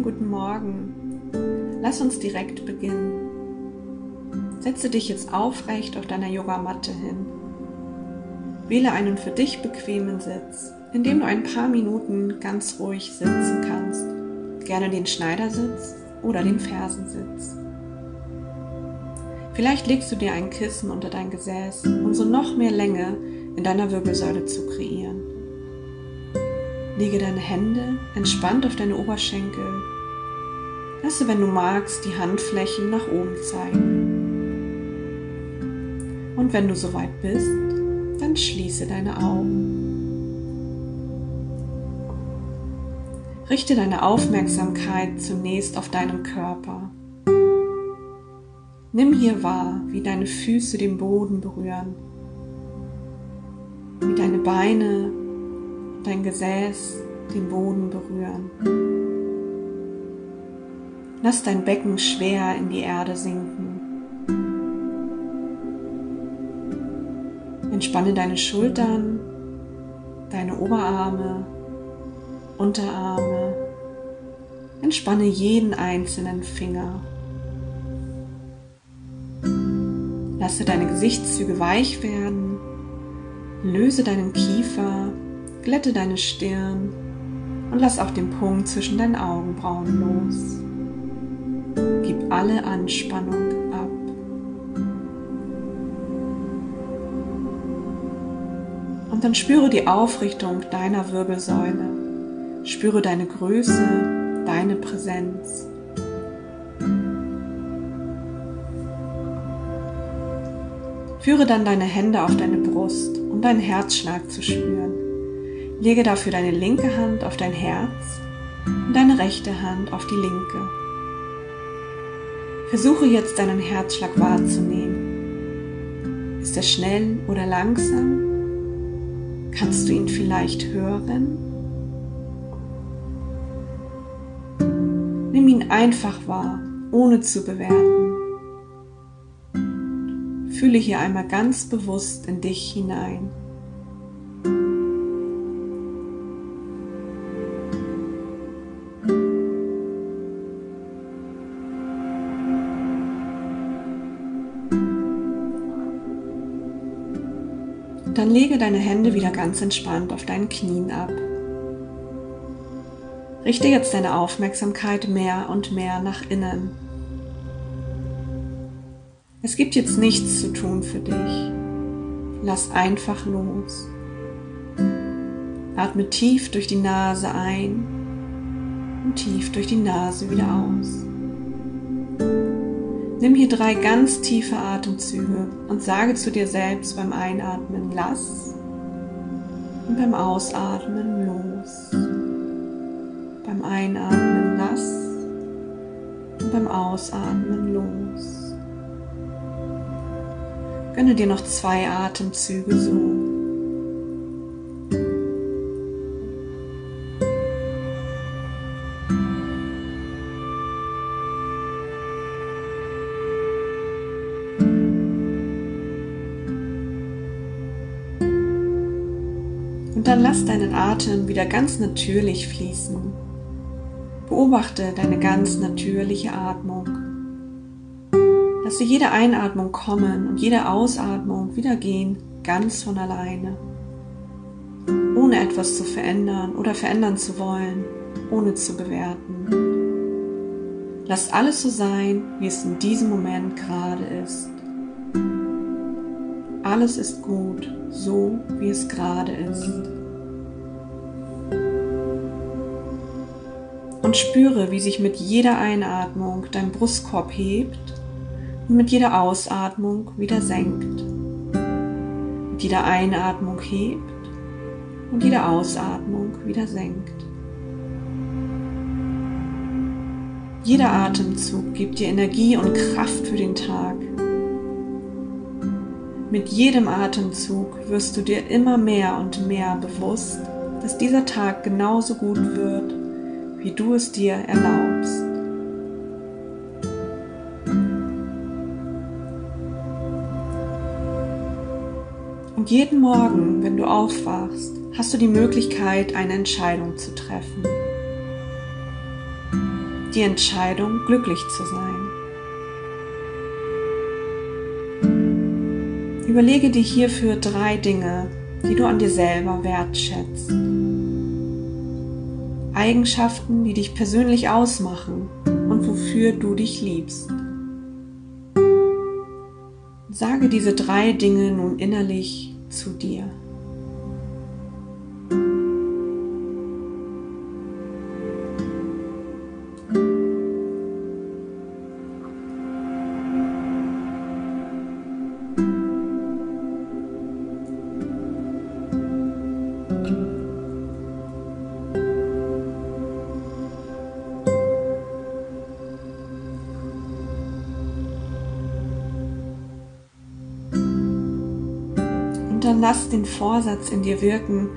wunderschönen guten Morgen. Lass uns direkt beginnen. Setze dich jetzt aufrecht auf deiner Yogamatte hin. Wähle einen für dich bequemen Sitz, in dem du ein paar Minuten ganz ruhig sitzen kannst. Gerne den Schneidersitz oder den Fersensitz. Vielleicht legst du dir ein Kissen unter dein Gesäß, um so noch mehr Länge in deiner Wirbelsäule zu kreieren. Lege deine Hände entspannt auf deine Oberschenkel. Lasse, wenn du magst, die Handflächen nach oben zeigen. Und wenn du soweit bist, dann schließe deine Augen. Richte deine Aufmerksamkeit zunächst auf deinen Körper. Nimm hier wahr, wie deine Füße den Boden berühren, wie deine Beine, dein Gesäß den Boden berühren. Lass dein Becken schwer in die Erde sinken. Entspanne deine Schultern, deine Oberarme, Unterarme. Entspanne jeden einzelnen Finger. Lasse deine Gesichtszüge weich werden. Löse deinen Kiefer, glätte deine Stirn und lass auch den Punkt zwischen deinen Augenbrauen los. Gib alle Anspannung ab. Und dann spüre die Aufrichtung deiner Wirbelsäule. Spüre deine Größe, deine Präsenz. Führe dann deine Hände auf deine Brust, um deinen Herzschlag zu spüren. Lege dafür deine linke Hand auf dein Herz und deine rechte Hand auf die linke. Versuche jetzt deinen Herzschlag wahrzunehmen. Ist er schnell oder langsam? Kannst du ihn vielleicht hören? Nimm ihn einfach wahr, ohne zu bewerten. Fühle hier einmal ganz bewusst in dich hinein. Dann lege deine Hände wieder ganz entspannt auf deinen Knien ab. Richte jetzt deine Aufmerksamkeit mehr und mehr nach innen. Es gibt jetzt nichts zu tun für dich. Lass einfach los. Atme tief durch die Nase ein und tief durch die Nase wieder aus. Nimm hier drei ganz tiefe Atemzüge und sage zu dir selbst beim Einatmen lass und beim Ausatmen los. Beim Einatmen lass und beim Ausatmen los. Gönne dir noch zwei Atemzüge so. Dann lass deinen Atem wieder ganz natürlich fließen. Beobachte deine ganz natürliche Atmung. Lasse jede Einatmung kommen und jede Ausatmung wieder gehen, ganz von alleine. Ohne etwas zu verändern oder verändern zu wollen, ohne zu bewerten. Lass alles so sein, wie es in diesem Moment gerade ist. Alles ist gut, so wie es gerade ist. Und spüre, wie sich mit jeder Einatmung dein Brustkorb hebt und mit jeder Ausatmung wieder senkt. Mit jeder Einatmung hebt und jede Ausatmung wieder senkt. Jeder Atemzug gibt dir Energie und Kraft für den Tag. Mit jedem Atemzug wirst du dir immer mehr und mehr bewusst, dass dieser Tag genauso gut wird, wie du es dir erlaubst. Und jeden Morgen, wenn du aufwachst, hast du die Möglichkeit, eine Entscheidung zu treffen. die Entscheidung, glücklich zu sein. Überlege dir hierfür drei Dinge, die du an dir selber wertschätzt. Eigenschaften, die dich persönlich ausmachen und wofür du dich liebst. Sage diese drei Dinge nun innerlich zu dir. Und dann lass den Vorsatz in dir wirken,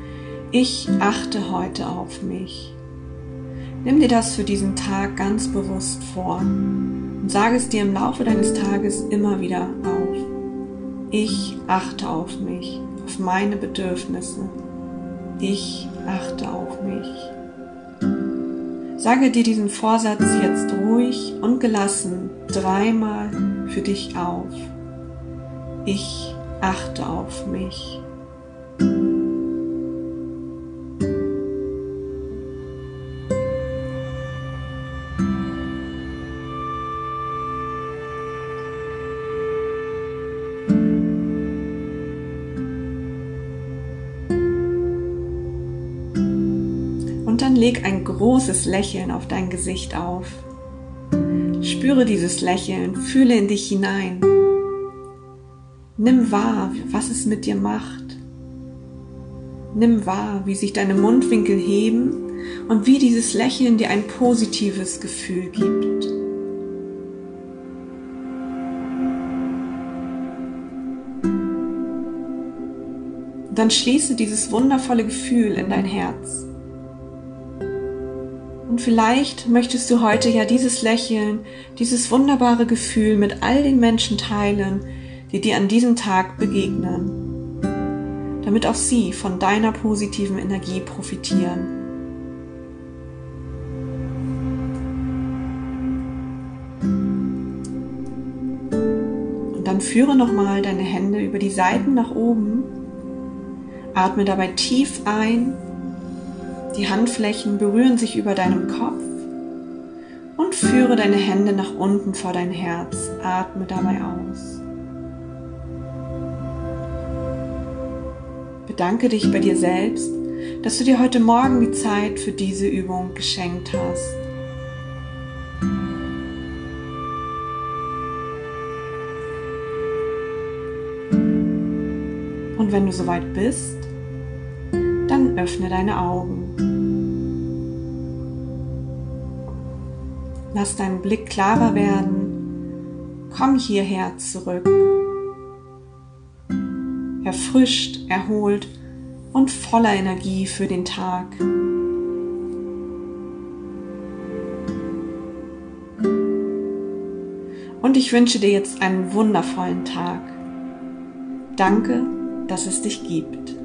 ich achte heute auf mich. Nimm dir das für diesen Tag ganz bewusst vor und sage es dir im Laufe deines Tages immer wieder auf. Ich achte auf mich, auf meine Bedürfnisse. Ich achte auf mich. Sage dir diesen Vorsatz jetzt ruhig und gelassen dreimal für dich auf. Ich achte auf mich. Und dann leg ein großes Lächeln auf dein Gesicht auf. Spüre dieses Lächeln, fühle in dich hinein. Nimm wahr, was es mit dir macht. Nimm wahr, wie sich deine Mundwinkel heben und wie dieses Lächeln dir ein positives Gefühl gibt. Dann schließe dieses wundervolle Gefühl in dein Herz. Und vielleicht möchtest du heute ja dieses Lächeln, dieses wunderbare Gefühl mit all den Menschen teilen, die dir an diesem Tag begegnen, damit auch sie von deiner positiven Energie profitieren. Und dann führe nochmal deine Hände über die Seiten nach oben, atme dabei tief ein, die Handflächen berühren sich über deinem Kopf und führe deine Hände nach unten vor dein Herz, atme dabei aus. Bedanke dich bei dir selbst, dass du dir heute Morgen die Zeit für diese Übung geschenkt hast. Und wenn du soweit bist, dann öffne deine Augen. Lass deinen Blick klarer werden. Komm hierher zurück erfrischt, erholt und voller Energie für den Tag. Und ich wünsche dir jetzt einen wundervollen Tag. Danke, dass es dich gibt.